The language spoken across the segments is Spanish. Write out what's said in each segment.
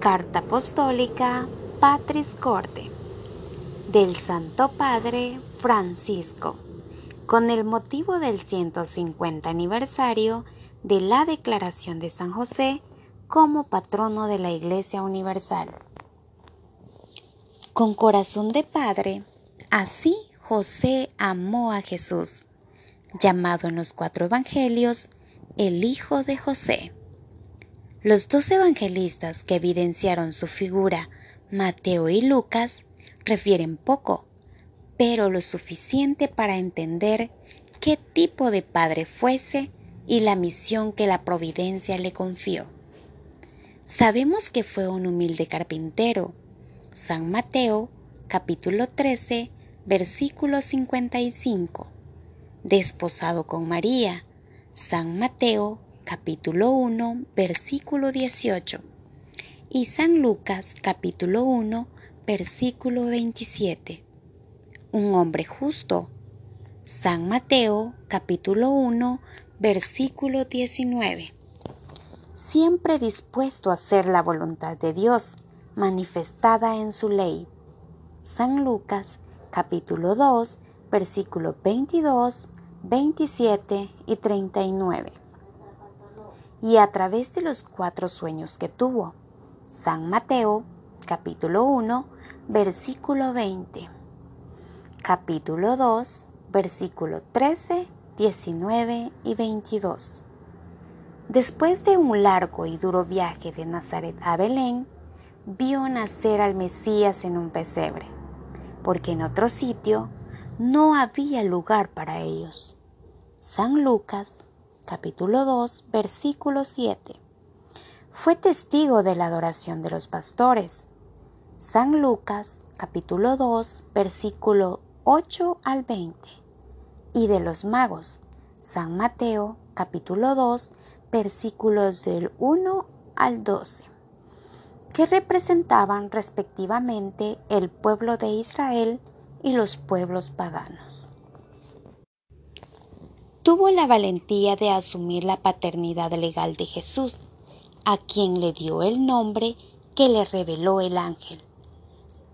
Carta Apostólica Patris Corde del Santo Padre Francisco, con el motivo del 150 aniversario de la declaración de San José como patrono de la Iglesia Universal. Con corazón de padre, así José amó a Jesús, llamado en los cuatro evangelios el Hijo de José. Los dos evangelistas que evidenciaron su figura, Mateo y Lucas, refieren poco, pero lo suficiente para entender qué tipo de padre fuese y la misión que la providencia le confió. Sabemos que fue un humilde carpintero. San Mateo, capítulo 13, versículo 55. Desposado con María. San Mateo, capítulo 1, versículo 18, y San Lucas, capítulo 1, versículo 27. Un hombre justo. San Mateo, capítulo 1, versículo 19. Siempre dispuesto a hacer la voluntad de Dios, manifestada en su ley. San Lucas, capítulo 2, versículo 22, 27 y 39 y a través de los cuatro sueños que tuvo. San Mateo, capítulo 1, versículo 20. Capítulo 2, versículo 13, 19 y 22. Después de un largo y duro viaje de Nazaret a Belén, vio nacer al Mesías en un pesebre, porque en otro sitio no había lugar para ellos. San Lucas capítulo 2, versículo 7. Fue testigo de la adoración de los pastores. San Lucas, capítulo 2, versículo 8 al 20. Y de los magos. San Mateo, capítulo 2, versículos del 1 al 12, que representaban respectivamente el pueblo de Israel y los pueblos paganos tuvo la valentía de asumir la paternidad legal de Jesús, a quien le dio el nombre que le reveló el ángel.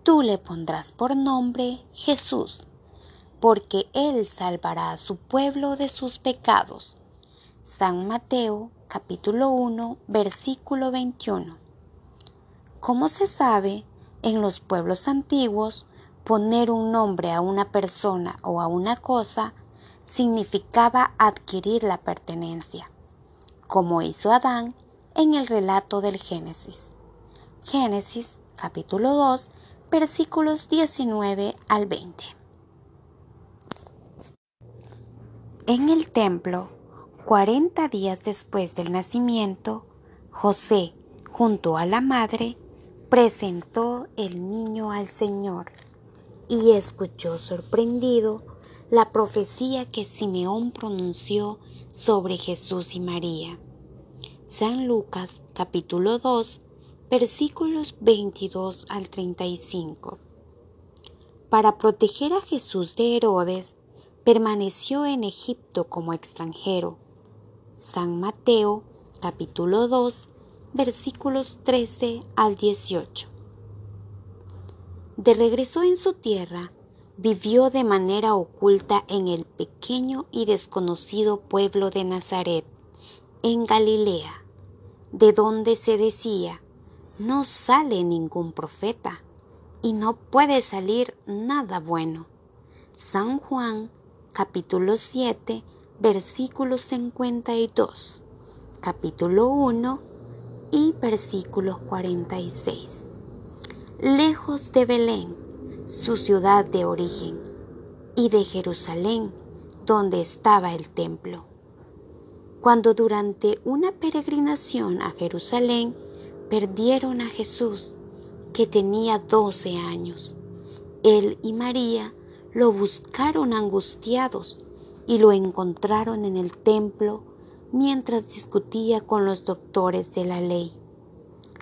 Tú le pondrás por nombre Jesús, porque él salvará a su pueblo de sus pecados. San Mateo capítulo 1 versículo 21. Como se sabe, en los pueblos antiguos, poner un nombre a una persona o a una cosa significaba adquirir la pertenencia, como hizo Adán en el relato del Génesis. Génesis capítulo 2 versículos 19 al 20. En el templo, cuarenta días después del nacimiento, José, junto a la madre, presentó el niño al Señor y escuchó sorprendido la profecía que Simeón pronunció sobre Jesús y María. San Lucas capítulo 2 versículos 22 al 35. Para proteger a Jesús de Herodes, permaneció en Egipto como extranjero. San Mateo capítulo 2 versículos 13 al 18. De regreso en su tierra, vivió de manera oculta en el pequeño y desconocido pueblo de Nazaret, en Galilea, de donde se decía, no sale ningún profeta y no puede salir nada bueno. San Juan, capítulo 7, versículos 52, capítulo 1 y versículos 46. Lejos de Belén, su ciudad de origen, y de Jerusalén, donde estaba el templo. Cuando durante una peregrinación a Jerusalén perdieron a Jesús, que tenía doce años, él y María lo buscaron angustiados y lo encontraron en el templo mientras discutía con los doctores de la ley.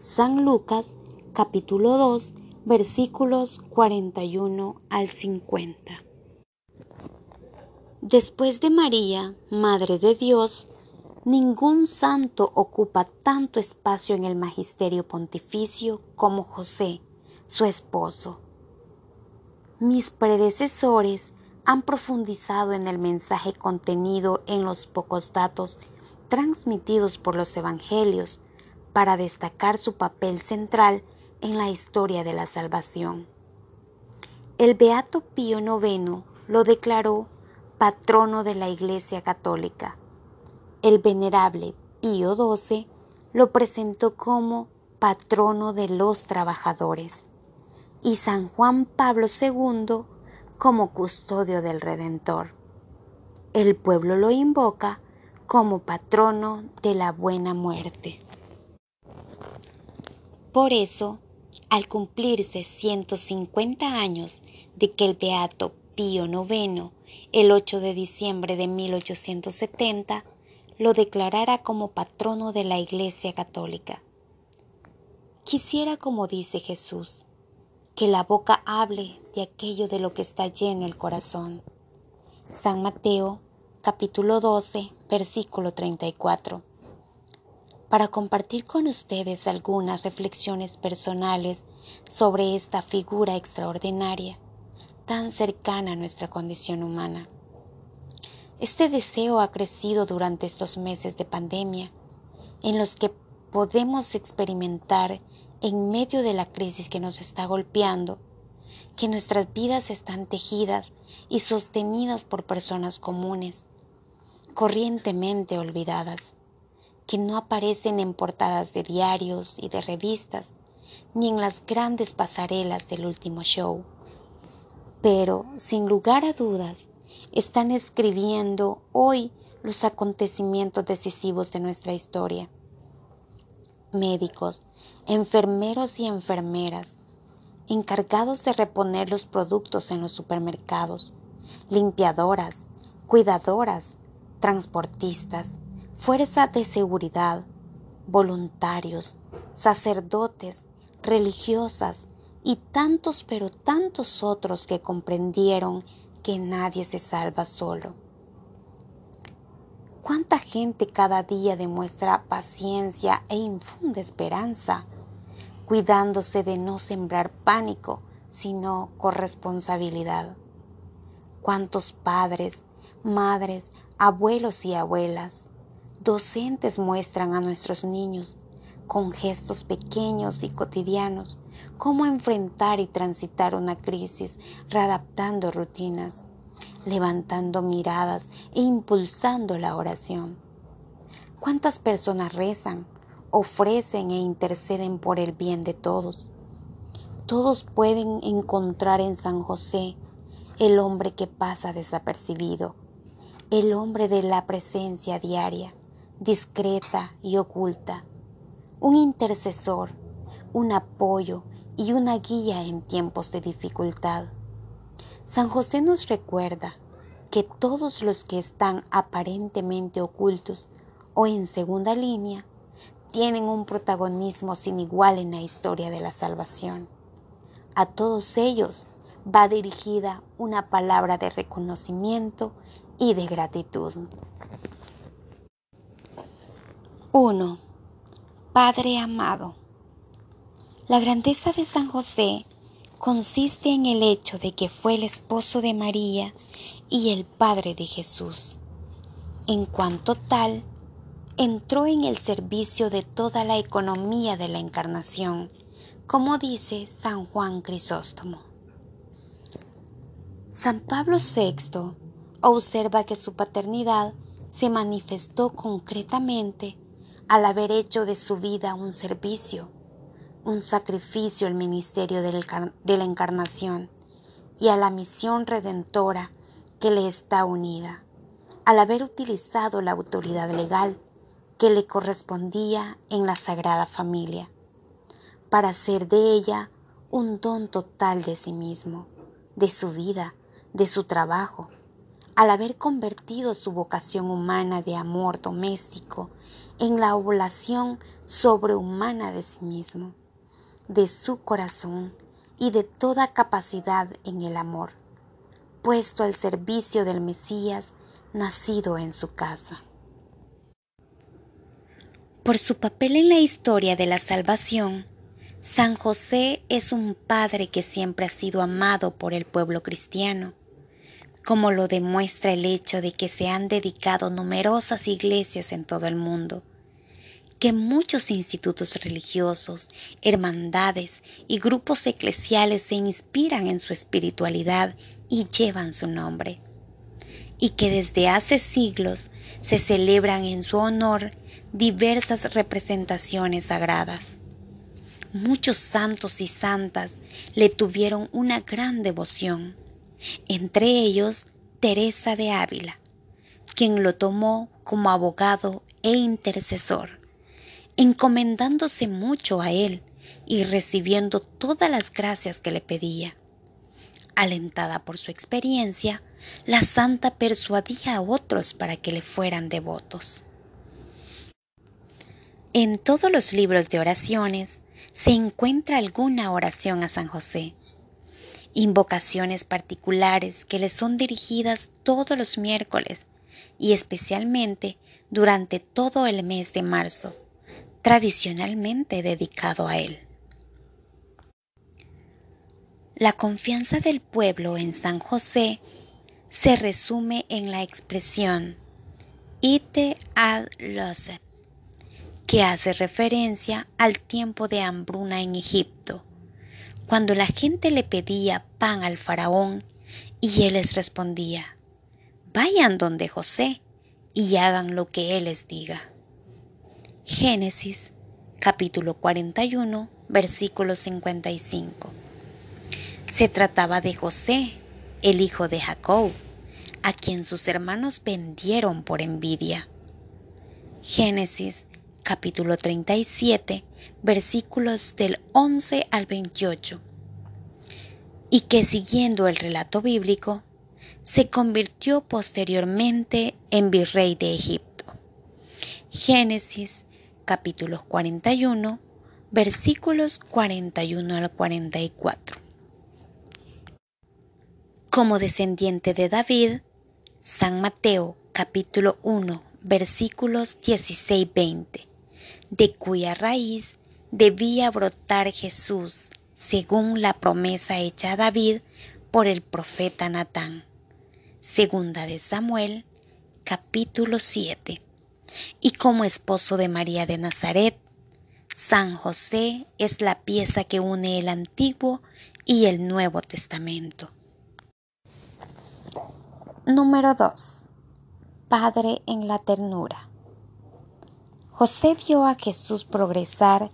San Lucas capítulo 2 versículos 41 al 50. Después de María, Madre de Dios, Ningún santo ocupa tanto espacio en el magisterio pontificio como José, su esposo. Mis predecesores han profundizado en el mensaje contenido en los pocos datos transmitidos por los evangelios para destacar su papel central en la historia de la salvación. El Beato Pío IX lo declaró patrono de la Iglesia Católica. El venerable Pío XII lo presentó como patrono de los trabajadores y San Juan Pablo II como custodio del Redentor. El pueblo lo invoca como patrono de la buena muerte. Por eso, al cumplirse 150 años de que el Beato Pío IX, el 8 de diciembre de 1870, lo declarara como patrono de la Iglesia Católica. Quisiera, como dice Jesús, que la boca hable de aquello de lo que está lleno el corazón. San Mateo capítulo 12 versículo 34. Para compartir con ustedes algunas reflexiones personales sobre esta figura extraordinaria, tan cercana a nuestra condición humana. Este deseo ha crecido durante estos meses de pandemia, en los que podemos experimentar en medio de la crisis que nos está golpeando, que nuestras vidas están tejidas y sostenidas por personas comunes, corrientemente olvidadas, que no aparecen en portadas de diarios y de revistas, ni en las grandes pasarelas del último show. Pero, sin lugar a dudas, están escribiendo hoy los acontecimientos decisivos de nuestra historia. Médicos, enfermeros y enfermeras, encargados de reponer los productos en los supermercados, limpiadoras, cuidadoras, transportistas, fuerza de seguridad, voluntarios, sacerdotes, religiosas y tantos pero tantos otros que comprendieron que nadie se salva solo. ¿Cuánta gente cada día demuestra paciencia e infunde esperanza, cuidándose de no sembrar pánico, sino corresponsabilidad? ¿Cuántos padres, madres, abuelos y abuelas, docentes muestran a nuestros niños, con gestos pequeños y cotidianos, cómo enfrentar y transitar una crisis, readaptando rutinas? levantando miradas e impulsando la oración. ¿Cuántas personas rezan, ofrecen e interceden por el bien de todos? Todos pueden encontrar en San José el hombre que pasa desapercibido, el hombre de la presencia diaria, discreta y oculta, un intercesor, un apoyo y una guía en tiempos de dificultad. San José nos recuerda que todos los que están aparentemente ocultos o en segunda línea tienen un protagonismo sin igual en la historia de la salvación. A todos ellos va dirigida una palabra de reconocimiento y de gratitud. 1. Padre amado. La grandeza de San José consiste en el hecho de que fue el esposo de María y el padre de Jesús. En cuanto tal, entró en el servicio de toda la economía de la encarnación, como dice San Juan Crisóstomo. San Pablo VI observa que su paternidad se manifestó concretamente al haber hecho de su vida un servicio un sacrificio al ministerio de la encarnación y a la misión redentora que le está unida, al haber utilizado la autoridad legal que le correspondía en la Sagrada Familia, para hacer de ella un don total de sí mismo, de su vida, de su trabajo, al haber convertido su vocación humana de amor doméstico en la oblación sobrehumana de sí mismo de su corazón y de toda capacidad en el amor, puesto al servicio del Mesías nacido en su casa. Por su papel en la historia de la salvación, San José es un padre que siempre ha sido amado por el pueblo cristiano, como lo demuestra el hecho de que se han dedicado numerosas iglesias en todo el mundo, que muchos institutos religiosos, hermandades y grupos eclesiales se inspiran en su espiritualidad y llevan su nombre, y que desde hace siglos se celebran en su honor diversas representaciones sagradas. Muchos santos y santas le tuvieron una gran devoción, entre ellos Teresa de Ávila, quien lo tomó como abogado e intercesor, encomendándose mucho a él y recibiendo todas las gracias que le pedía. Alentada por su experiencia, la santa persuadía a otros para que le fueran devotos. En todos los libros de oraciones se encuentra alguna oración a San José, invocaciones particulares que le son dirigidas todos los miércoles y especialmente durante todo el mes de marzo, tradicionalmente dedicado a él. La confianza del pueblo en San José se resume en la expresión ite ad losep, que hace referencia al tiempo de hambruna en Egipto, cuando la gente le pedía pan al faraón y él les respondía, vayan donde José y hagan lo que él les diga. Génesis capítulo 41 versículo 55. Se trataba de José, el hijo de Jacob, a quien sus hermanos vendieron por envidia. Génesis capítulo 37 versículos del 11 al 28 y que siguiendo el relato bíblico se convirtió posteriormente en virrey de Egipto. Génesis capítulos 41 versículos 41 al 44. Como descendiente de David, San Mateo capítulo 1 versículos 16-20, de cuya raíz debía brotar Jesús, según la promesa hecha a David por el profeta Natán. Segunda de Samuel, capítulo 7. Y como esposo de María de Nazaret, San José es la pieza que une el Antiguo y el Nuevo Testamento. Número 2. Padre en la ternura. José vio a Jesús progresar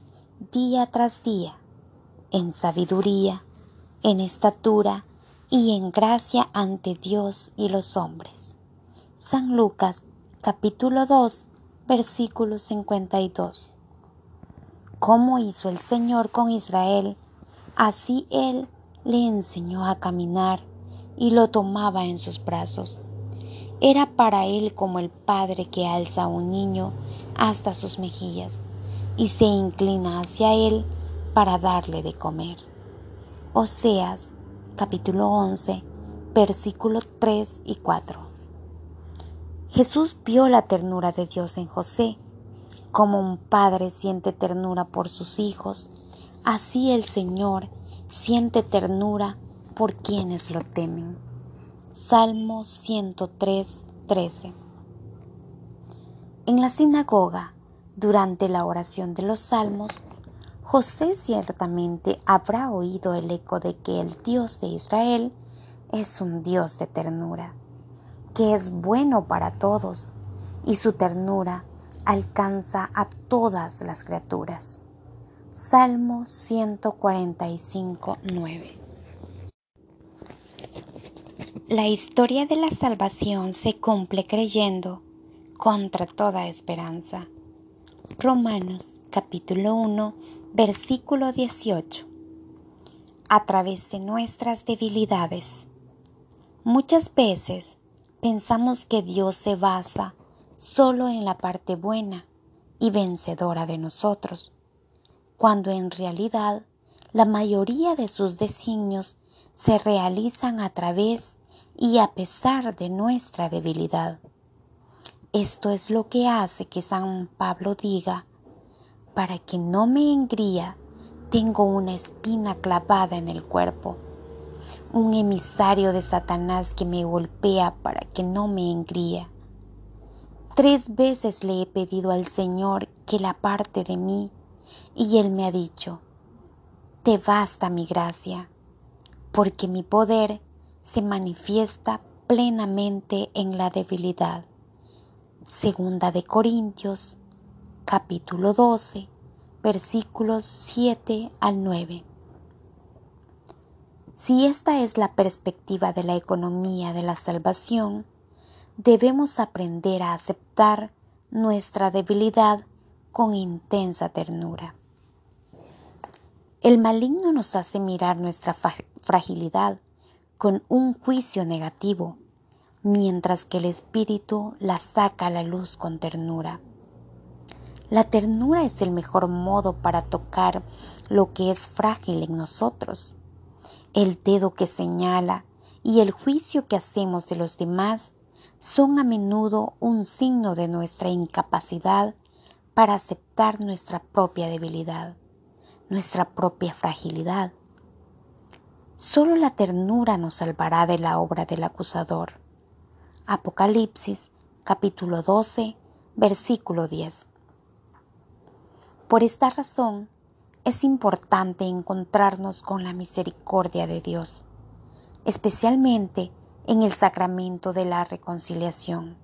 día tras día en sabiduría, en estatura y en gracia ante Dios y los hombres. San Lucas capítulo 2 versículo 52. Cómo hizo el Señor con Israel, así Él le enseñó a caminar y lo tomaba en sus brazos. Era para él como el padre que alza a un niño hasta sus mejillas y se inclina hacia él para darle de comer. Oseas capítulo 11 versículos 3 y 4. Jesús vio la ternura de Dios en José. Como un padre siente ternura por sus hijos, así el Señor siente ternura por quienes lo temen. Salmo 103, 13. En la sinagoga, durante la oración de los salmos, José ciertamente habrá oído el eco de que el Dios de Israel es un Dios de ternura, que es bueno para todos, y su ternura alcanza a todas las criaturas. Salmo 145, 9. La historia de la salvación se cumple creyendo contra toda esperanza. Romanos capítulo 1 versículo 18. A través de nuestras debilidades. Muchas veces pensamos que Dios se basa solo en la parte buena y vencedora de nosotros, cuando en realidad la mayoría de sus designios se realizan a través y a pesar de nuestra debilidad. Esto es lo que hace que San Pablo diga, para que no me engría, tengo una espina clavada en el cuerpo, un emisario de Satanás que me golpea para que no me engría. Tres veces le he pedido al Señor que la parte de mí, y Él me ha dicho, Te basta mi gracia, porque mi poder se manifiesta plenamente en la debilidad. Segunda de Corintios, capítulo 12, versículos 7 al 9. Si esta es la perspectiva de la economía de la salvación, debemos aprender a aceptar nuestra debilidad con intensa ternura. El maligno nos hace mirar nuestra fragilidad con un juicio negativo, mientras que el Espíritu la saca a la luz con ternura. La ternura es el mejor modo para tocar lo que es frágil en nosotros. El dedo que señala y el juicio que hacemos de los demás son a menudo un signo de nuestra incapacidad para aceptar nuestra propia debilidad, nuestra propia fragilidad Solo la ternura nos salvará de la obra del acusador. Apocalipsis capítulo 12 versículo 10. Por esta razón es importante encontrarnos con la misericordia de Dios, especialmente en el sacramento de la reconciliación,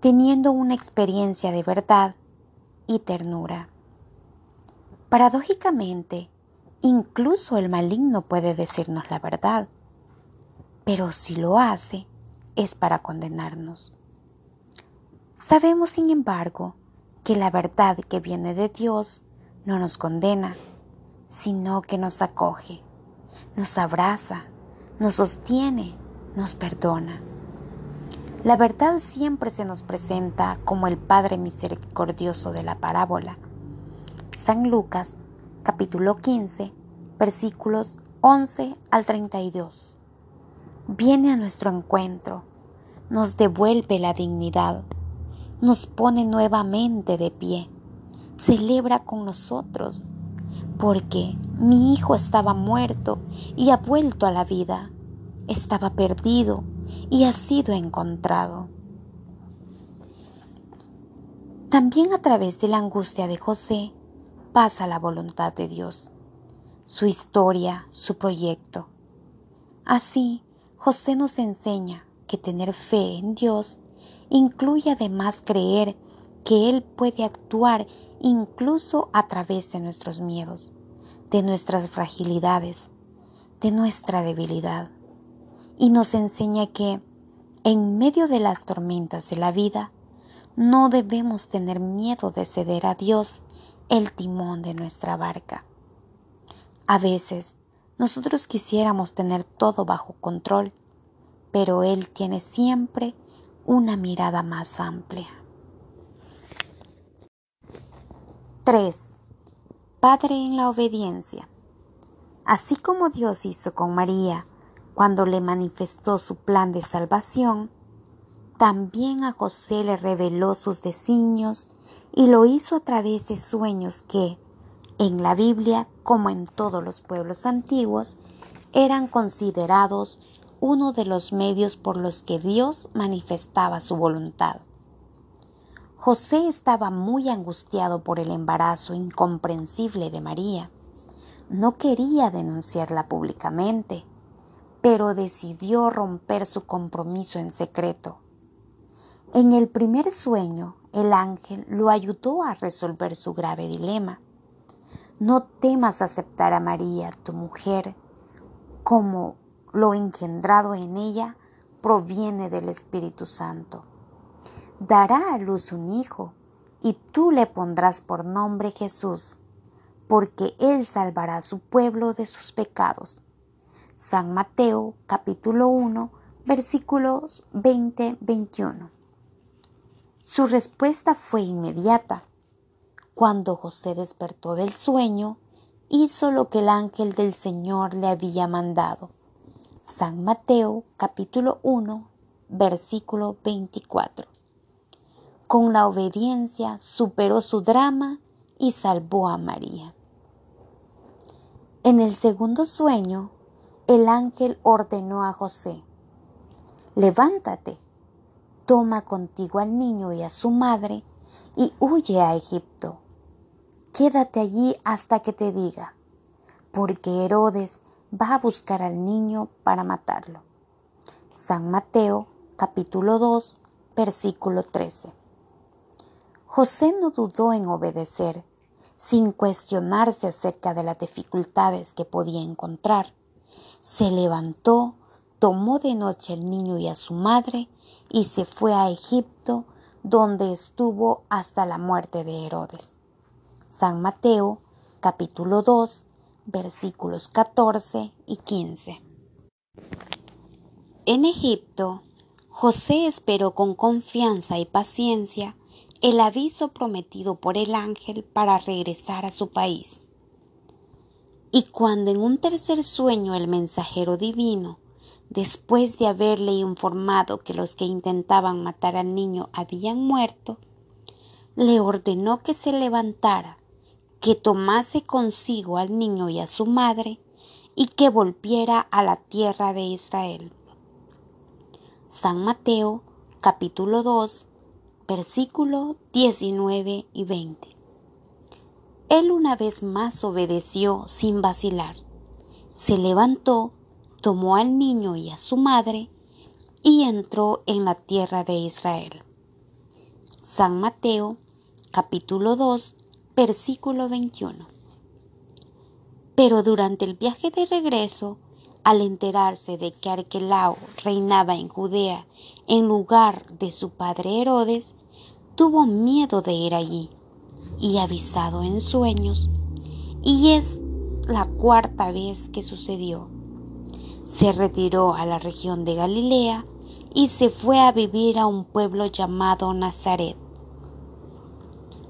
teniendo una experiencia de verdad y ternura. Paradójicamente, Incluso el maligno puede decirnos la verdad, pero si lo hace es para condenarnos. Sabemos, sin embargo, que la verdad que viene de Dios no nos condena, sino que nos acoge, nos abraza, nos sostiene, nos perdona. La verdad siempre se nos presenta como el Padre misericordioso de la parábola. San Lucas capítulo 15, versículos 11 al 32. Viene a nuestro encuentro, nos devuelve la dignidad, nos pone nuevamente de pie, celebra con nosotros, porque mi hijo estaba muerto y ha vuelto a la vida, estaba perdido y ha sido encontrado. También a través de la angustia de José, pasa la voluntad de Dios, su historia, su proyecto. Así, José nos enseña que tener fe en Dios incluye además creer que Él puede actuar incluso a través de nuestros miedos, de nuestras fragilidades, de nuestra debilidad. Y nos enseña que, en medio de las tormentas de la vida, no debemos tener miedo de ceder a Dios el timón de nuestra barca. A veces nosotros quisiéramos tener todo bajo control, pero Él tiene siempre una mirada más amplia. 3. Padre en la obediencia. Así como Dios hizo con María cuando le manifestó su plan de salvación, también a José le reveló sus designios y lo hizo a través de sueños que, en la Biblia, como en todos los pueblos antiguos, eran considerados uno de los medios por los que Dios manifestaba su voluntad. José estaba muy angustiado por el embarazo incomprensible de María. No quería denunciarla públicamente, pero decidió romper su compromiso en secreto en el primer sueño, el ángel lo ayudó a resolver su grave dilema. No temas aceptar a María, tu mujer, como lo engendrado en ella proviene del Espíritu Santo. Dará a luz un hijo, y tú le pondrás por nombre Jesús, porque él salvará a su pueblo de sus pecados. San Mateo capítulo 1 versículos 20-21. Su respuesta fue inmediata. Cuando José despertó del sueño, hizo lo que el ángel del Señor le había mandado. San Mateo capítulo 1 versículo 24. Con la obediencia superó su drama y salvó a María. En el segundo sueño, el ángel ordenó a José, levántate, toma contigo al niño y a su madre y huye a Egipto. Quédate allí hasta que te diga, porque Herodes va a buscar al niño para matarlo. San Mateo capítulo 2 versículo 13. José no dudó en obedecer, sin cuestionarse acerca de las dificultades que podía encontrar. Se levantó, tomó de noche al niño y a su madre y se fue a Egipto, donde estuvo hasta la muerte de Herodes. San Mateo capítulo 2 versículos 14 y 15. En Egipto, José esperó con confianza y paciencia el aviso prometido por el ángel para regresar a su país. Y cuando en un tercer sueño el mensajero divino, después de haberle informado que los que intentaban matar al niño habían muerto, le ordenó que se levantara, que tomase consigo al niño y a su madre, y que volviera a la tierra de Israel. San Mateo capítulo 2 versículo 19 y 20. Él una vez más obedeció sin vacilar. Se levantó, tomó al niño y a su madre y entró en la tierra de Israel. San Mateo capítulo 2 versículo 21. Pero durante el viaje de regreso, al enterarse de que Arquelao reinaba en Judea en lugar de su padre Herodes, tuvo miedo de ir allí y avisado en sueños, y es la cuarta vez que sucedió. Se retiró a la región de Galilea y se fue a vivir a un pueblo llamado Nazaret.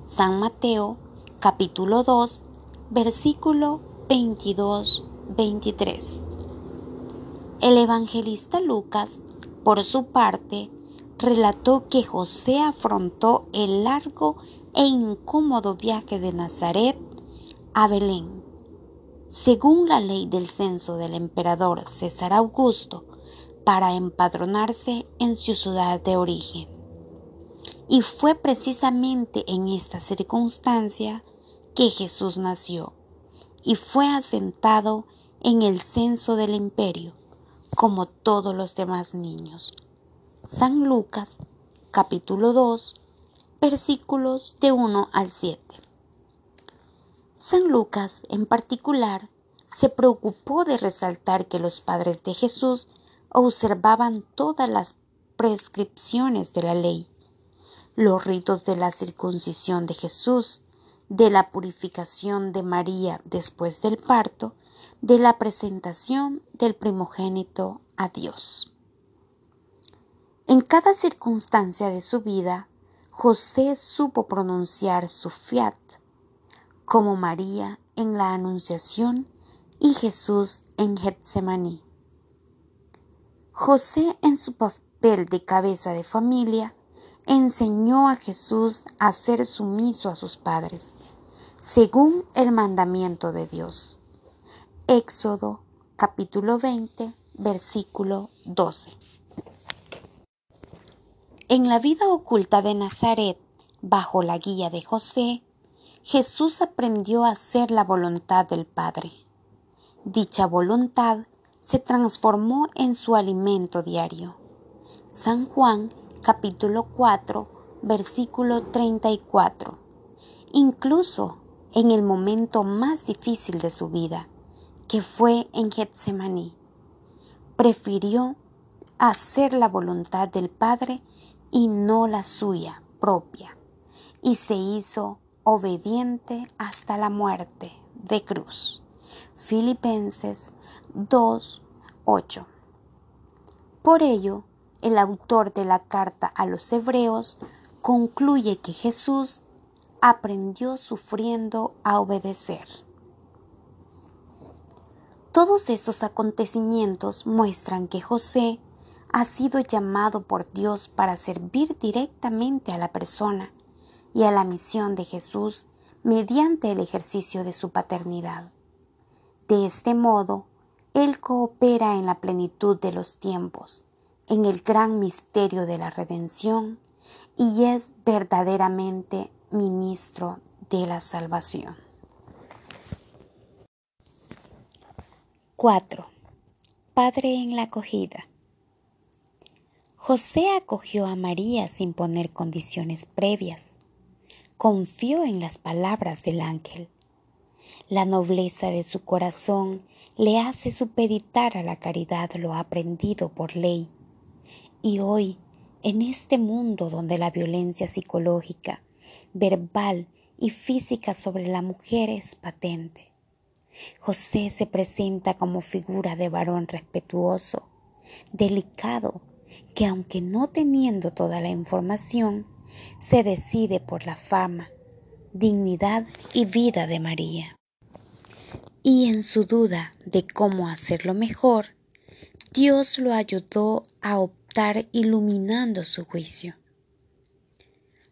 San Mateo capítulo 2 versículo 22-23. El evangelista Lucas, por su parte, relató que José afrontó el largo e incómodo viaje de Nazaret a Belén. Según la ley del censo del emperador César Augusto, para empadronarse en su ciudad de origen. Y fue precisamente en esta circunstancia que Jesús nació y fue asentado en el censo del imperio, como todos los demás niños. San Lucas capítulo 2 versículos de 1 al 7. San Lucas en particular se preocupó de resaltar que los padres de Jesús observaban todas las prescripciones de la ley, los ritos de la circuncisión de Jesús, de la purificación de María después del parto, de la presentación del primogénito a Dios. En cada circunstancia de su vida, José supo pronunciar su fiat, como María en la Anunciación y Jesús en Getsemaní. José en su papel de cabeza de familia enseñó a Jesús a ser sumiso a sus padres, según el mandamiento de Dios. Éxodo capítulo 20, versículo 12. En la vida oculta de Nazaret, bajo la guía de José, Jesús aprendió a hacer la voluntad del Padre. Dicha voluntad se transformó en su alimento diario. San Juan capítulo 4 versículo 34. Incluso en el momento más difícil de su vida, que fue en Getsemaní, prefirió hacer la voluntad del Padre y no la suya propia, y se hizo obediente hasta la muerte de cruz. Filipenses 2:8. Por ello, el autor de la carta a los hebreos concluye que Jesús aprendió sufriendo a obedecer. Todos estos acontecimientos muestran que José ha sido llamado por Dios para servir directamente a la persona y a la misión de Jesús mediante el ejercicio de su paternidad. De este modo, Él coopera en la plenitud de los tiempos, en el gran misterio de la redención, y es verdaderamente ministro de la salvación. 4. Padre en la acogida. José acogió a María sin poner condiciones previas. Confió en las palabras del ángel. La nobleza de su corazón le hace supeditar a la caridad lo aprendido por ley. Y hoy, en este mundo donde la violencia psicológica, verbal y física sobre la mujer es patente, José se presenta como figura de varón respetuoso, delicado, que aunque no teniendo toda la información, se decide por la fama, dignidad y vida de María. Y en su duda de cómo hacerlo mejor, Dios lo ayudó a optar iluminando su juicio.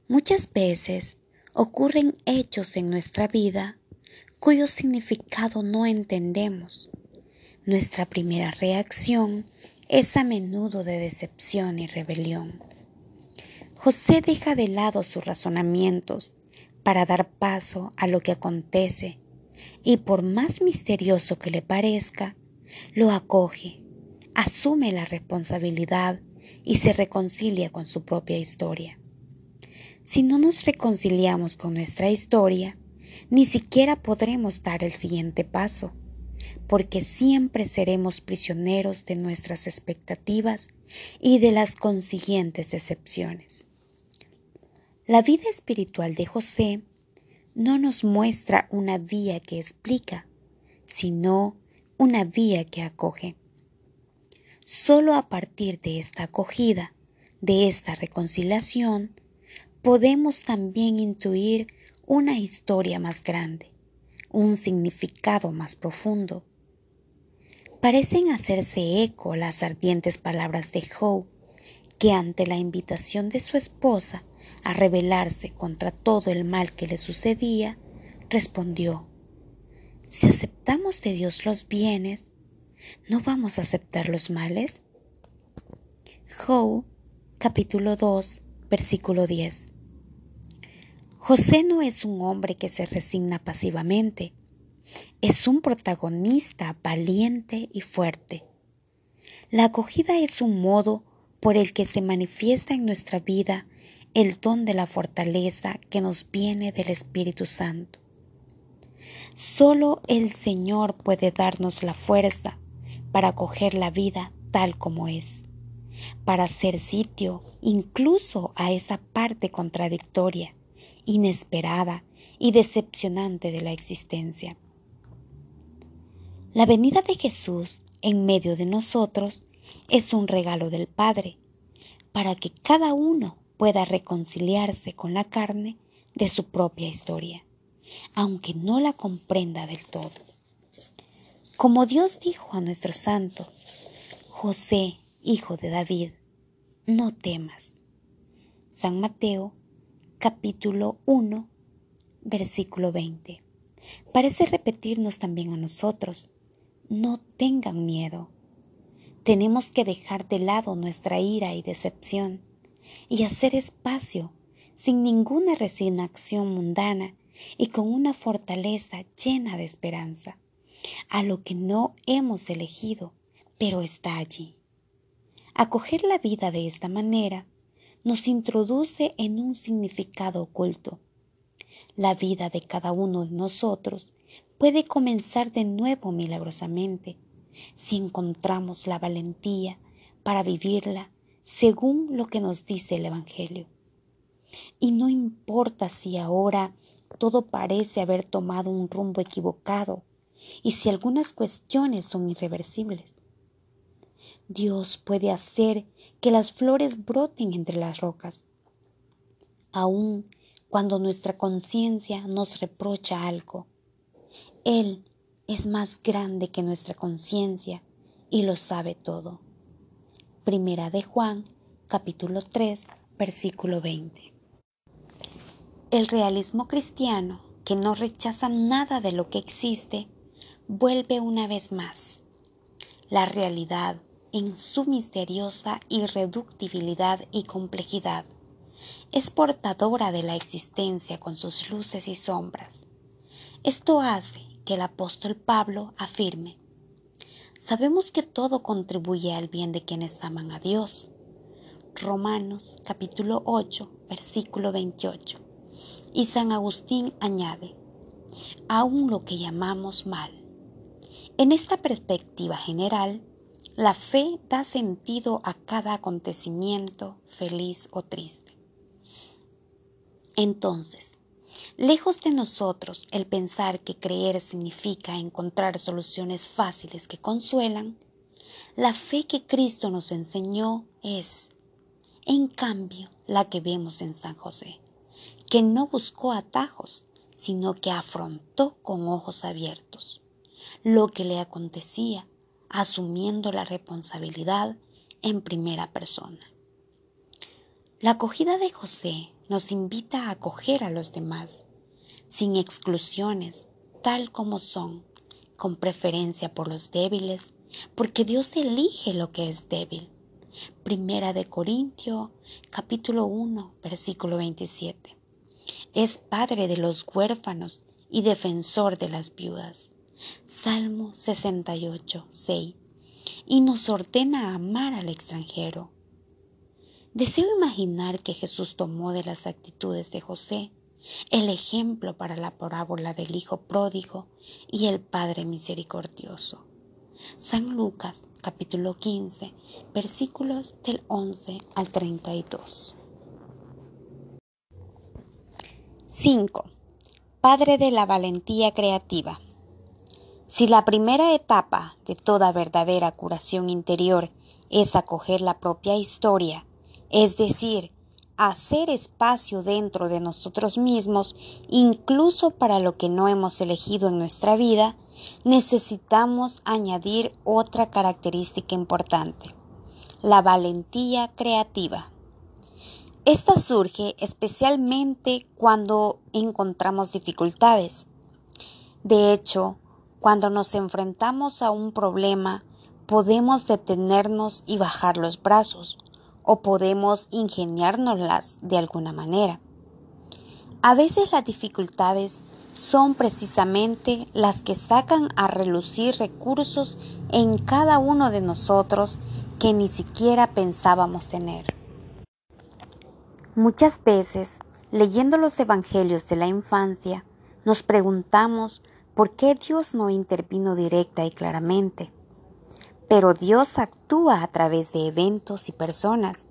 Muchas veces ocurren hechos en nuestra vida cuyo significado no entendemos. Nuestra primera reacción es a menudo de decepción y rebelión. José deja de lado sus razonamientos para dar paso a lo que acontece y por más misterioso que le parezca, lo acoge, asume la responsabilidad y se reconcilia con su propia historia. Si no nos reconciliamos con nuestra historia, ni siquiera podremos dar el siguiente paso, porque siempre seremos prisioneros de nuestras expectativas y de las consiguientes decepciones. La vida espiritual de José no nos muestra una vía que explica, sino una vía que acoge. Solo a partir de esta acogida, de esta reconciliación, podemos también intuir una historia más grande, un significado más profundo. Parecen hacerse eco las ardientes palabras de Joe, que ante la invitación de su esposa a rebelarse contra todo el mal que le sucedía, respondió Si aceptamos de Dios los bienes, ¿no vamos a aceptar los males? Joe, capítulo 2, versículo 10. José no es un hombre que se resigna pasivamente, es un protagonista valiente y fuerte. La acogida es un modo por el que se manifiesta en nuestra vida el don de la fortaleza que nos viene del Espíritu Santo. Solo el Señor puede darnos la fuerza para acoger la vida tal como es, para hacer sitio incluso a esa parte contradictoria inesperada y decepcionante de la existencia. La venida de Jesús en medio de nosotros es un regalo del Padre, para que cada uno pueda reconciliarse con la carne de su propia historia, aunque no la comprenda del todo. Como Dios dijo a nuestro santo, José, hijo de David, no temas. San Mateo capítulo 1, versículo 20. Parece repetirnos también a nosotros, no tengan miedo. Tenemos que dejar de lado nuestra ira y decepción y hacer espacio sin ninguna resignación mundana y con una fortaleza llena de esperanza a lo que no hemos elegido, pero está allí. Acoger la vida de esta manera nos introduce en un significado oculto. La vida de cada uno de nosotros puede comenzar de nuevo milagrosamente si encontramos la valentía para vivirla según lo que nos dice el Evangelio. Y no importa si ahora todo parece haber tomado un rumbo equivocado y si algunas cuestiones son irreversibles. Dios puede hacer que las flores broten entre las rocas, aun cuando nuestra conciencia nos reprocha algo. Él es más grande que nuestra conciencia y lo sabe todo. Primera de Juan, capítulo 3, versículo 20. El realismo cristiano que no rechaza nada de lo que existe, vuelve una vez más. La realidad en su misteriosa irreductibilidad y complejidad es portadora de la existencia con sus luces y sombras. Esto hace que el apóstol Pablo afirme, sabemos que todo contribuye al bien de quienes aman a Dios. Romanos capítulo 8, versículo 28. Y San Agustín añade, aún lo que llamamos mal. En esta perspectiva general, la fe da sentido a cada acontecimiento, feliz o triste. Entonces, lejos de nosotros el pensar que creer significa encontrar soluciones fáciles que consuelan, la fe que Cristo nos enseñó es, en cambio, la que vemos en San José, que no buscó atajos, sino que afrontó con ojos abiertos lo que le acontecía, asumiendo la responsabilidad en primera persona. La acogida de José nos invita a acoger a los demás, sin exclusiones, tal como son, con preferencia por los débiles, porque Dios elige lo que es débil. Primera de Corintio, capítulo 1, versículo 27. Es padre de los huérfanos y defensor de las viudas. Salmo 68, 6. Y nos ordena amar al extranjero Deseo imaginar que Jesús tomó de las actitudes de José el ejemplo para la parábola del Hijo pródigo y el Padre misericordioso. San Lucas capítulo 15 versículos del 11 al 32. 5. Padre de la valentía creativa. Si la primera etapa de toda verdadera curación interior es acoger la propia historia, es decir, hacer espacio dentro de nosotros mismos, incluso para lo que no hemos elegido en nuestra vida, necesitamos añadir otra característica importante, la valentía creativa. Esta surge especialmente cuando encontramos dificultades. De hecho, cuando nos enfrentamos a un problema, podemos detenernos y bajar los brazos, o podemos ingeniárnoslas de alguna manera. A veces las dificultades son precisamente las que sacan a relucir recursos en cada uno de nosotros que ni siquiera pensábamos tener. Muchas veces, leyendo los evangelios de la infancia, nos preguntamos por qué Dios no intervino directa y claramente. Pero Dios actúa a través de eventos y personas.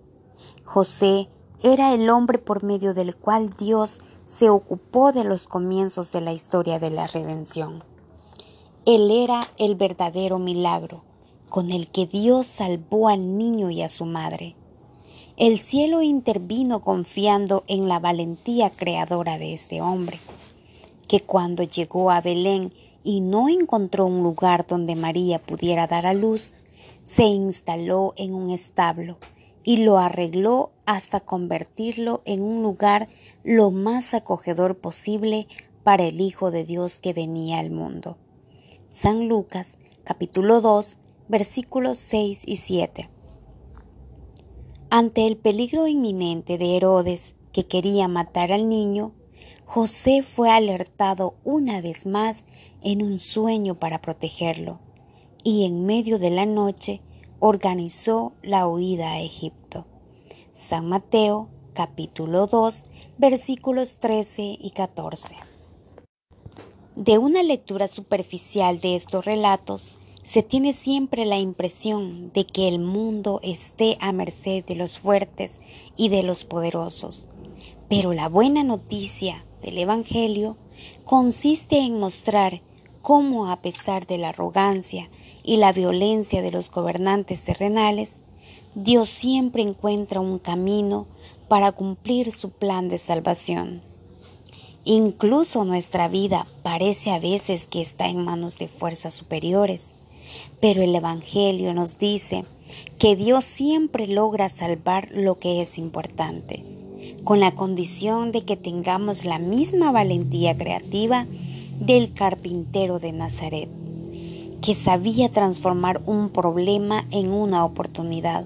José era el hombre por medio del cual Dios se ocupó de los comienzos de la historia de la redención. Él era el verdadero milagro con el que Dios salvó al niño y a su madre. El cielo intervino confiando en la valentía creadora de este hombre, que cuando llegó a Belén y no encontró un lugar donde María pudiera dar a luz, se instaló en un establo y lo arregló hasta convertirlo en un lugar lo más acogedor posible para el Hijo de Dios que venía al mundo. San Lucas capítulo 2 versículos 6 y 7. Ante el peligro inminente de Herodes, que quería matar al niño, José fue alertado una vez más en un sueño para protegerlo, y en medio de la noche organizó la huida a Egipto. San Mateo capítulo 2 versículos 13 y 14. De una lectura superficial de estos relatos, se tiene siempre la impresión de que el mundo esté a merced de los fuertes y de los poderosos. Pero la buena noticia del Evangelio consiste en mostrar cómo a pesar de la arrogancia y la violencia de los gobernantes terrenales, Dios siempre encuentra un camino para cumplir su plan de salvación. Incluso nuestra vida parece a veces que está en manos de fuerzas superiores, pero el Evangelio nos dice que Dios siempre logra salvar lo que es importante con la condición de que tengamos la misma valentía creativa del carpintero de Nazaret, que sabía transformar un problema en una oportunidad,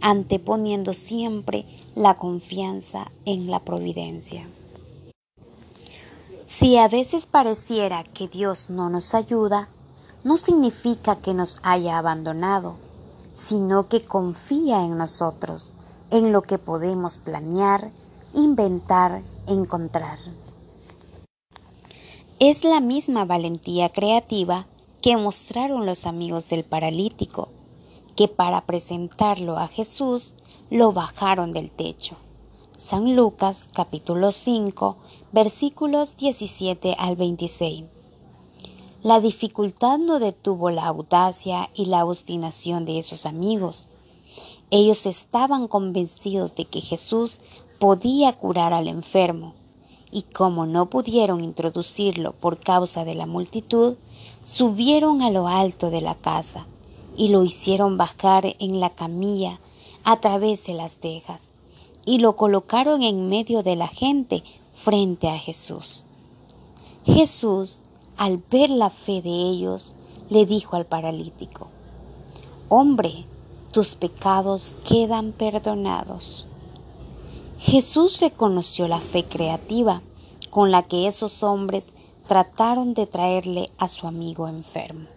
anteponiendo siempre la confianza en la providencia. Si a veces pareciera que Dios no nos ayuda, no significa que nos haya abandonado, sino que confía en nosotros, en lo que podemos planear, inventar, encontrar. Es la misma valentía creativa que mostraron los amigos del paralítico, que para presentarlo a Jesús lo bajaron del techo. San Lucas capítulo 5 versículos 17 al 26. La dificultad no detuvo la audacia y la obstinación de esos amigos. Ellos estaban convencidos de que Jesús podía curar al enfermo, y como no pudieron introducirlo por causa de la multitud, subieron a lo alto de la casa y lo hicieron bajar en la camilla a través de las tejas y lo colocaron en medio de la gente frente a Jesús. Jesús al ver la fe de ellos, le dijo al paralítico, Hombre, tus pecados quedan perdonados. Jesús reconoció la fe creativa con la que esos hombres trataron de traerle a su amigo enfermo.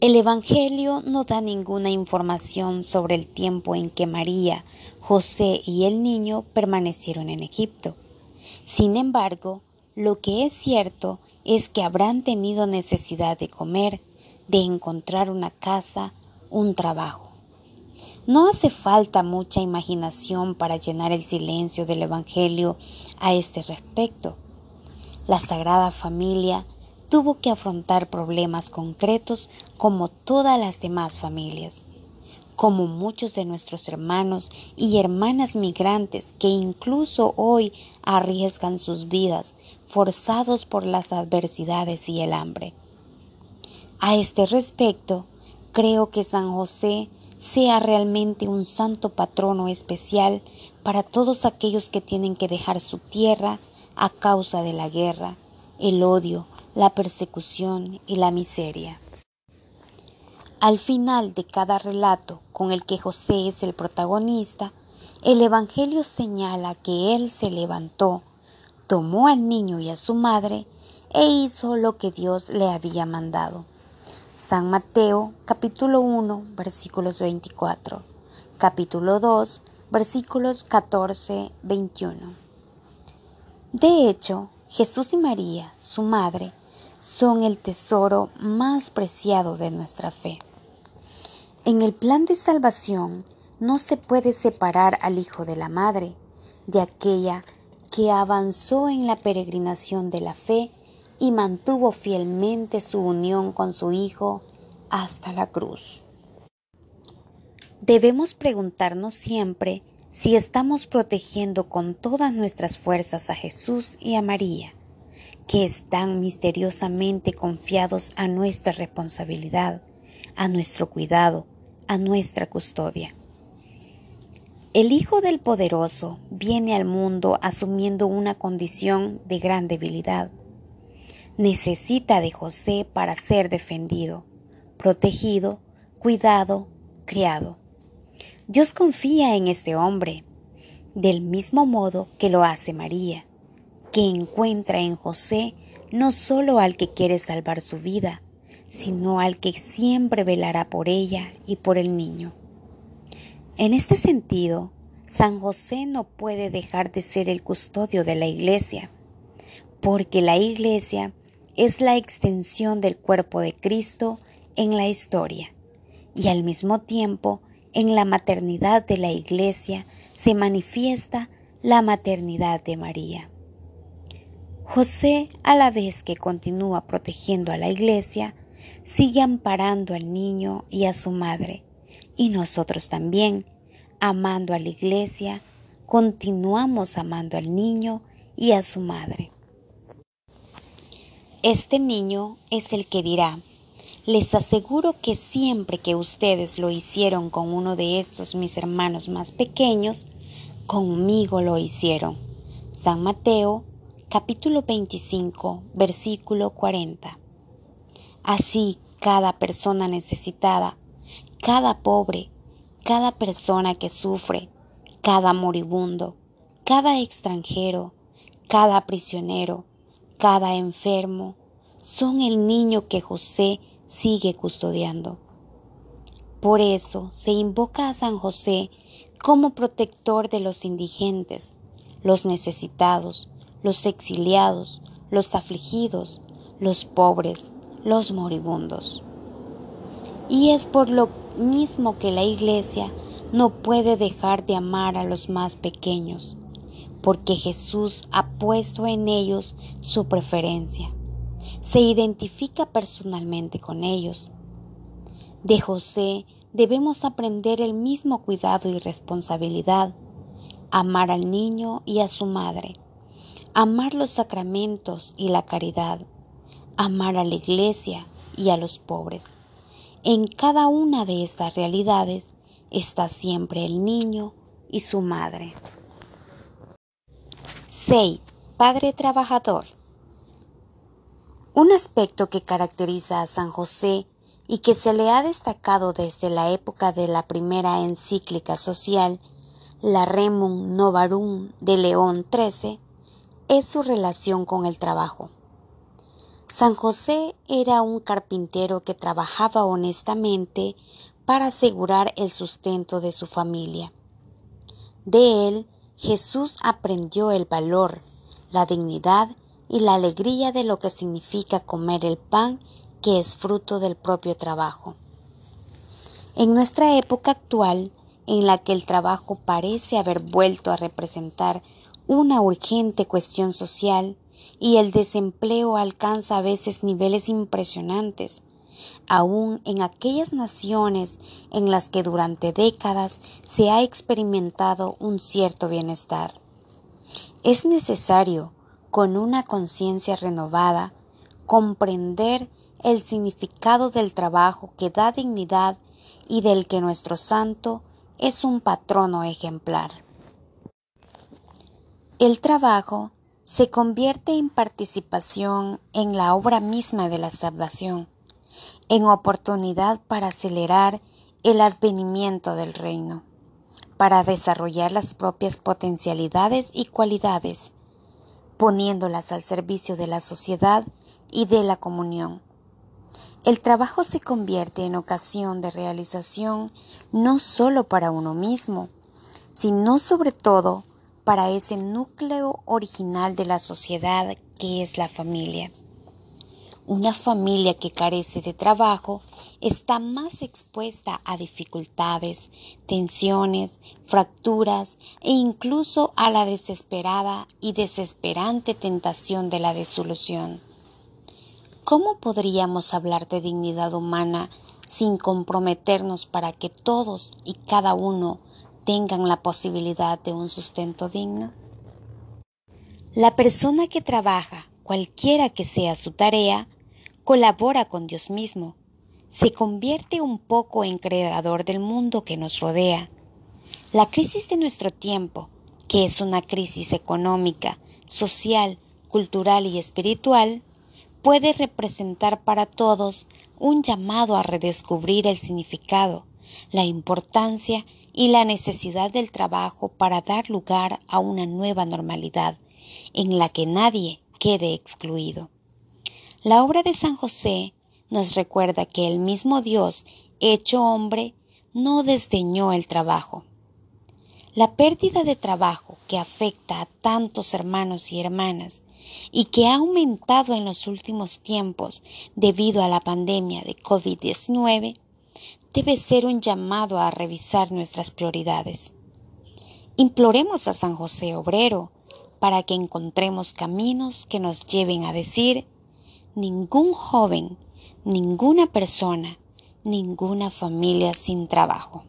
El Evangelio no da ninguna información sobre el tiempo en que María, José y el niño permanecieron en Egipto. Sin embargo, lo que es cierto es que habrán tenido necesidad de comer, de encontrar una casa, un trabajo. No hace falta mucha imaginación para llenar el silencio del Evangelio a este respecto. La Sagrada Familia tuvo que afrontar problemas concretos como todas las demás familias como muchos de nuestros hermanos y hermanas migrantes que incluso hoy arriesgan sus vidas forzados por las adversidades y el hambre. A este respecto, creo que San José sea realmente un santo patrono especial para todos aquellos que tienen que dejar su tierra a causa de la guerra, el odio, la persecución y la miseria. Al final de cada relato con el que José es el protagonista, el Evangelio señala que él se levantó, tomó al niño y a su madre e hizo lo que Dios le había mandado. San Mateo capítulo 1 versículos 24, capítulo 2 versículos 14, 21. De hecho, Jesús y María, su madre, son el tesoro más preciado de nuestra fe. En el plan de salvación no se puede separar al hijo de la madre, de aquella que avanzó en la peregrinación de la fe y mantuvo fielmente su unión con su hijo hasta la cruz. Debemos preguntarnos siempre si estamos protegiendo con todas nuestras fuerzas a Jesús y a María, que están misteriosamente confiados a nuestra responsabilidad, a nuestro cuidado, a nuestra custodia. El Hijo del Poderoso viene al mundo asumiendo una condición de gran debilidad. Necesita de José para ser defendido, protegido, cuidado, criado. Dios confía en este hombre, del mismo modo que lo hace María, que encuentra en José no solo al que quiere salvar su vida, sino al que siempre velará por ella y por el niño. En este sentido, San José no puede dejar de ser el custodio de la Iglesia, porque la Iglesia es la extensión del cuerpo de Cristo en la historia, y al mismo tiempo en la maternidad de la Iglesia se manifiesta la maternidad de María. José, a la vez que continúa protegiendo a la Iglesia, sigue amparando al niño y a su madre. Y nosotros también, amando a la iglesia, continuamos amando al niño y a su madre. Este niño es el que dirá, les aseguro que siempre que ustedes lo hicieron con uno de estos mis hermanos más pequeños, conmigo lo hicieron. San Mateo capítulo 25 versículo 40. Así cada persona necesitada, cada pobre, cada persona que sufre, cada moribundo, cada extranjero, cada prisionero, cada enfermo, son el niño que José sigue custodiando. Por eso se invoca a San José como protector de los indigentes, los necesitados, los exiliados, los afligidos, los pobres, los moribundos. Y es por lo mismo que la Iglesia no puede dejar de amar a los más pequeños, porque Jesús ha puesto en ellos su preferencia. Se identifica personalmente con ellos. De José debemos aprender el mismo cuidado y responsabilidad, amar al niño y a su madre, amar los sacramentos y la caridad, amar a la iglesia y a los pobres. En cada una de estas realidades está siempre el niño y su madre. 6. Padre trabajador. Un aspecto que caracteriza a San José y que se le ha destacado desde la época de la primera encíclica social, la Remum Novarum de León XIII, es su relación con el trabajo. San José era un carpintero que trabajaba honestamente para asegurar el sustento de su familia. De él Jesús aprendió el valor, la dignidad y la alegría de lo que significa comer el pan que es fruto del propio trabajo. En nuestra época actual, en la que el trabajo parece haber vuelto a representar una urgente cuestión social, y el desempleo alcanza a veces niveles impresionantes, aún en aquellas naciones en las que durante décadas se ha experimentado un cierto bienestar. Es necesario, con una conciencia renovada, comprender el significado del trabajo que da dignidad y del que nuestro santo es un patrono ejemplar. El trabajo se convierte en participación en la obra misma de la salvación, en oportunidad para acelerar el advenimiento del reino, para desarrollar las propias potencialidades y cualidades, poniéndolas al servicio de la sociedad y de la comunión. El trabajo se convierte en ocasión de realización no sólo para uno mismo, sino sobre todo para ese núcleo original de la sociedad que es la familia. Una familia que carece de trabajo está más expuesta a dificultades, tensiones, fracturas e incluso a la desesperada y desesperante tentación de la desolución. ¿Cómo podríamos hablar de dignidad humana sin comprometernos para que todos y cada uno tengan la posibilidad de un sustento digno? La persona que trabaja, cualquiera que sea su tarea, colabora con Dios mismo, se convierte un poco en creador del mundo que nos rodea. La crisis de nuestro tiempo, que es una crisis económica, social, cultural y espiritual, puede representar para todos un llamado a redescubrir el significado, la importancia y la necesidad del trabajo para dar lugar a una nueva normalidad en la que nadie quede excluido. La obra de San José nos recuerda que el mismo Dios, hecho hombre, no desdeñó el trabajo. La pérdida de trabajo que afecta a tantos hermanos y hermanas y que ha aumentado en los últimos tiempos debido a la pandemia de COVID-19 debe ser un llamado a revisar nuestras prioridades. Imploremos a San José Obrero para que encontremos caminos que nos lleven a decir, ningún joven, ninguna persona, ninguna familia sin trabajo.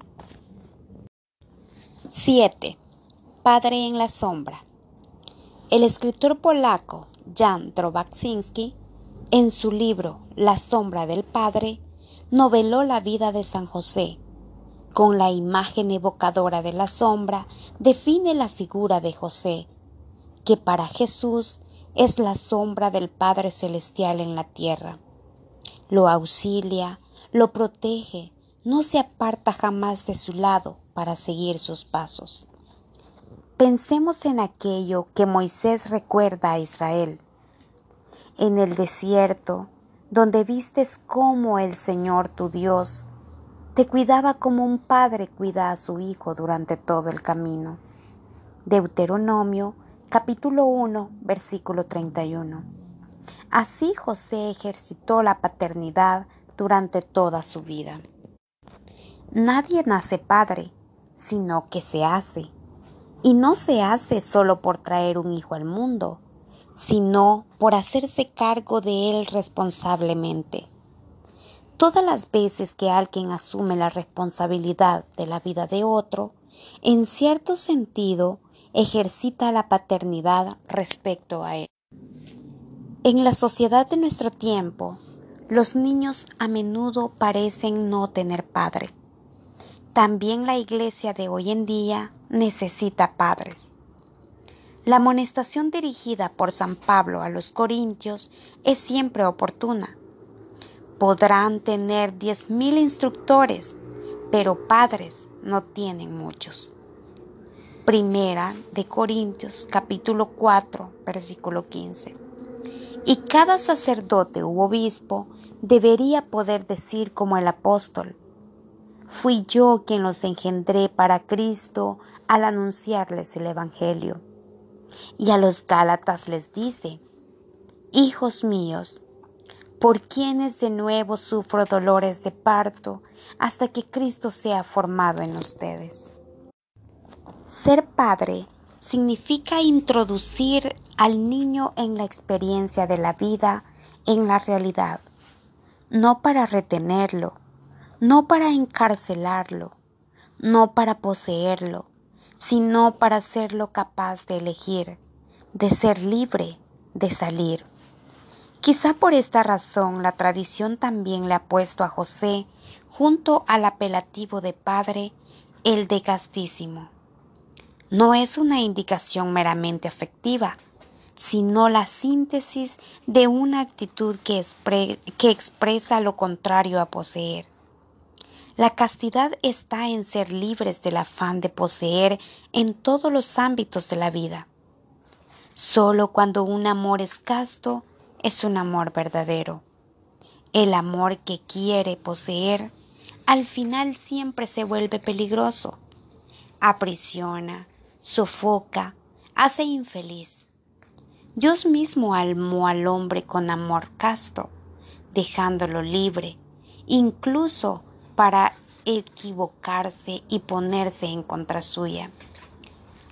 7. Padre en la sombra. El escritor polaco Jan Drobaczynski, en su libro La sombra del Padre, noveló la vida de San José, con la imagen evocadora de la sombra, define la figura de José, que para Jesús es la sombra del Padre Celestial en la tierra. Lo auxilia, lo protege, no se aparta jamás de su lado para seguir sus pasos. Pensemos en aquello que Moisés recuerda a Israel. En el desierto, donde vistes cómo el Señor tu Dios te cuidaba como un padre cuida a su hijo durante todo el camino. Deuteronomio capítulo 1 versículo 31. Así José ejercitó la paternidad durante toda su vida. Nadie nace padre, sino que se hace. Y no se hace solo por traer un hijo al mundo, sino por hacerse cargo de él responsablemente. Todas las veces que alguien asume la responsabilidad de la vida de otro, en cierto sentido ejercita la paternidad respecto a él. En la sociedad de nuestro tiempo, los niños a menudo parecen no tener padre. También la iglesia de hoy en día necesita padres. La amonestación dirigida por San Pablo a los corintios es siempre oportuna. Podrán tener diez mil instructores, pero padres no tienen muchos. Primera de Corintios capítulo 4 versículo 15. Y cada sacerdote u obispo debería poder decir como el apóstol, fui yo quien los engendré para Cristo al anunciarles el Evangelio y a los Gálatas les dice, Hijos míos, por quienes de nuevo sufro dolores de parto hasta que Cristo sea formado en ustedes. Ser padre significa introducir al niño en la experiencia de la vida, en la realidad, no para retenerlo, no para encarcelarlo, no para poseerlo, sino para hacerlo capaz de elegir, de ser libre, de salir. Quizá por esta razón la tradición también le ha puesto a José, junto al apelativo de padre, el de castísimo. No es una indicación meramente afectiva, sino la síntesis de una actitud que, expresa lo contrario a poseer. La castidad está en ser libres del afán de poseer en todos los ámbitos de la vida. Solo cuando un amor es casto es un amor verdadero. El amor que quiere poseer al final siempre se vuelve peligroso. Aprisiona, sofoca, hace infeliz. Dios mismo almó al hombre con amor casto, dejándolo libre, incluso para equivocarse y ponerse en contra suya.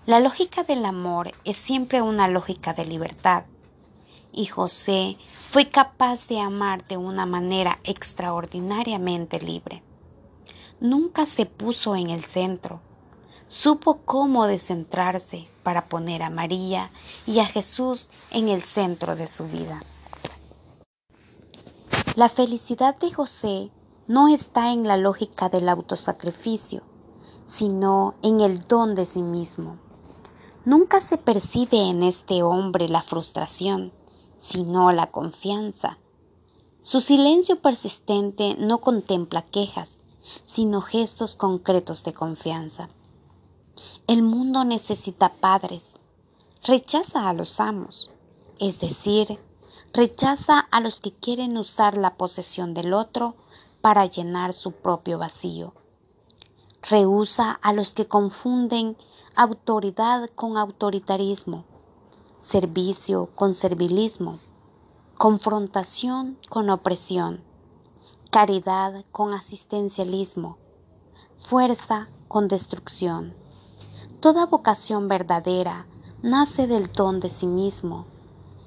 La lógica del amor es siempre una lógica de libertad, y José fue capaz de amar de una manera extraordinariamente libre. Nunca se puso en el centro, supo cómo descentrarse para poner a María y a Jesús en el centro de su vida. La felicidad de José no está en la lógica del autosacrificio, sino en el don de sí mismo. Nunca se percibe en este hombre la frustración, sino la confianza. Su silencio persistente no contempla quejas, sino gestos concretos de confianza. El mundo necesita padres. Rechaza a los amos, es decir, rechaza a los que quieren usar la posesión del otro para llenar su propio vacío. Rehúsa a los que confunden autoridad con autoritarismo, servicio con servilismo, confrontación con opresión, caridad con asistencialismo, fuerza con destrucción. Toda vocación verdadera nace del don de sí mismo,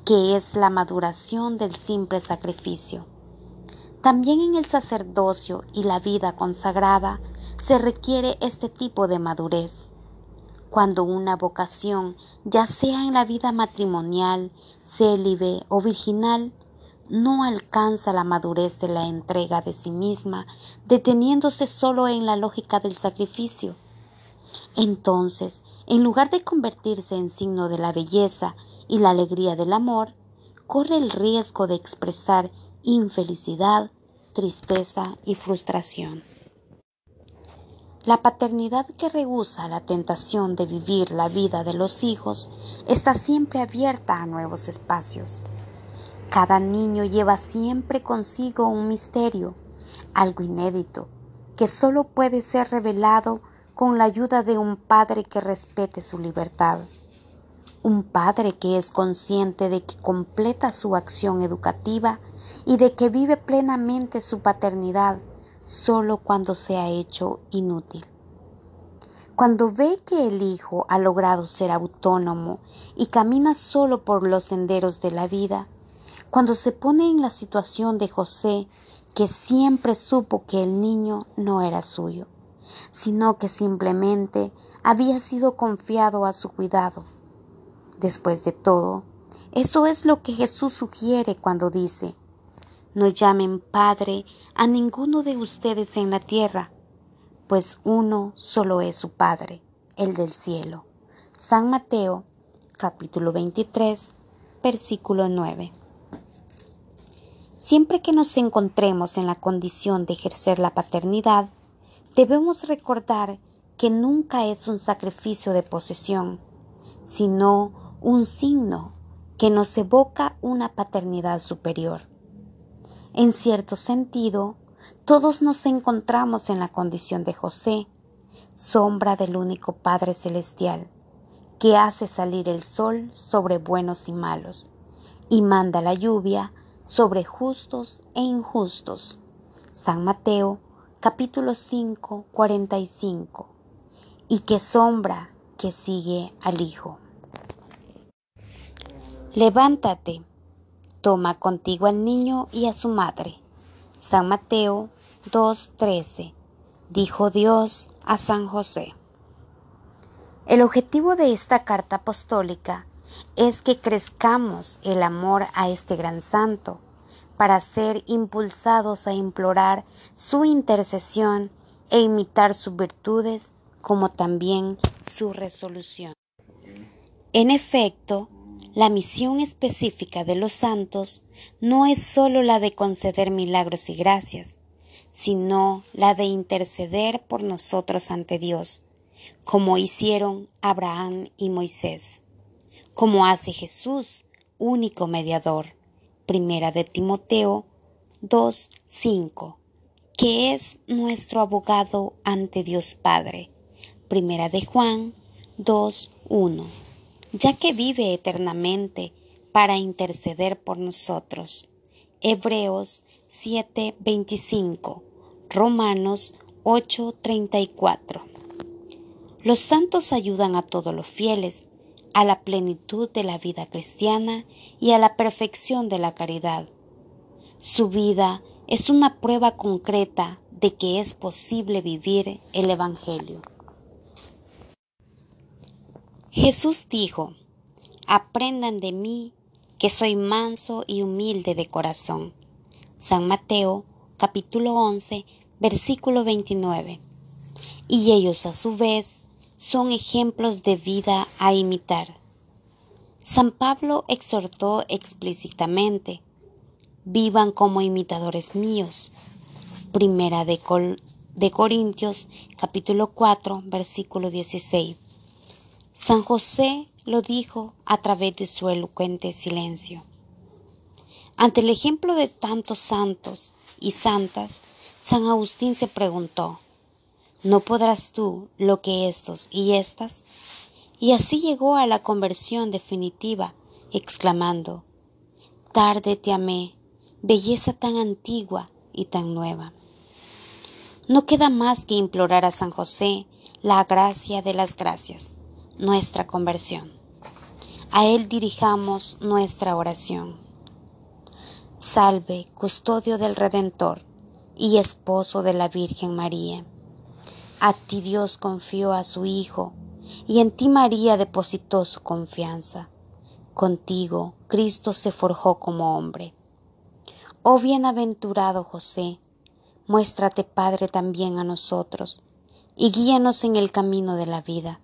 que es la maduración del simple sacrificio. También en el sacerdocio y la vida consagrada se requiere este tipo de madurez. Cuando una vocación, ya sea en la vida matrimonial, célibe o virginal, no alcanza la madurez de la entrega de sí misma, deteniéndose solo en la lógica del sacrificio. Entonces, en lugar de convertirse en signo de la belleza y la alegría del amor, corre el riesgo de expresar infelicidad, tristeza y frustración. La paternidad que rehúsa la tentación de vivir la vida de los hijos está siempre abierta a nuevos espacios. Cada niño lleva siempre consigo un misterio, algo inédito, que solo puede ser revelado con la ayuda de un padre que respete su libertad. Un padre que es consciente de que completa su acción educativa y de que vive plenamente su paternidad solo cuando se ha hecho inútil. Cuando ve que el hijo ha logrado ser autónomo y camina solo por los senderos de la vida, cuando se pone en la situación de José, que siempre supo que el niño no era suyo, sino que simplemente había sido confiado a su cuidado. Después de todo, eso es lo que Jesús sugiere cuando dice, no llamen Padre a ninguno de ustedes en la tierra, pues uno solo es su Padre, el del cielo. San Mateo, capítulo 23, versículo 9. Siempre que nos encontremos en la condición de ejercer la paternidad, debemos recordar que nunca es un sacrificio de posesión, sino un signo que nos evoca una paternidad superior. En cierto sentido, todos nos encontramos en la condición de José, sombra del único Padre Celestial, que hace salir el sol sobre buenos y malos, y manda la lluvia sobre justos e injustos. San Mateo capítulo 5, 45. Y que sombra que sigue al Hijo. Levántate Toma contigo al niño y a su madre. San Mateo 2.13. Dijo Dios a San José. El objetivo de esta carta apostólica es que crezcamos el amor a este gran santo, para ser impulsados a implorar su intercesión e imitar sus virtudes como también su resolución. En efecto, la misión específica de los santos no es sólo la de conceder milagros y gracias, sino la de interceder por nosotros ante Dios, como hicieron Abraham y Moisés, como hace Jesús, único mediador. Primera de Timoteo 2:5, que es nuestro abogado ante Dios Padre. Primera de Juan 2:1 ya que vive eternamente para interceder por nosotros. Hebreos 7:25, Romanos 8:34. Los santos ayudan a todos los fieles a la plenitud de la vida cristiana y a la perfección de la caridad. Su vida es una prueba concreta de que es posible vivir el Evangelio. Jesús dijo, Aprendan de mí, que soy manso y humilde de corazón. San Mateo capítulo 11 versículo 29. Y ellos a su vez son ejemplos de vida a imitar. San Pablo exhortó explícitamente, vivan como imitadores míos. Primera de, de Corintios capítulo 4 versículo 16. San José lo dijo a través de su elocuente silencio. Ante el ejemplo de tantos santos y santas, San Agustín se preguntó, ¿no podrás tú lo que estos y estas? Y así llegó a la conversión definitiva, exclamando, Tarde te amé, belleza tan antigua y tan nueva. No queda más que implorar a San José la gracia de las gracias nuestra conversión. A Él dirijamos nuestra oración. Salve, custodio del Redentor y esposo de la Virgen María. A ti Dios confió a su Hijo, y en ti María depositó su confianza. Contigo Cristo se forjó como hombre. Oh bienaventurado José, muéstrate Padre también a nosotros, y guíanos en el camino de la vida.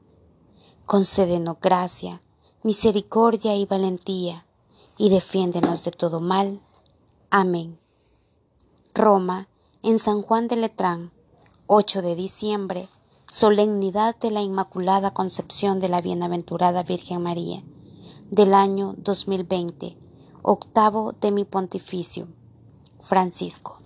Concédenos gracia, misericordia y valentía, y defiéndenos de todo mal. Amén. Roma, en San Juan de Letrán, 8 de diciembre, solemnidad de la Inmaculada Concepción de la Bienaventurada Virgen María, del año 2020, octavo de mi pontificio. Francisco.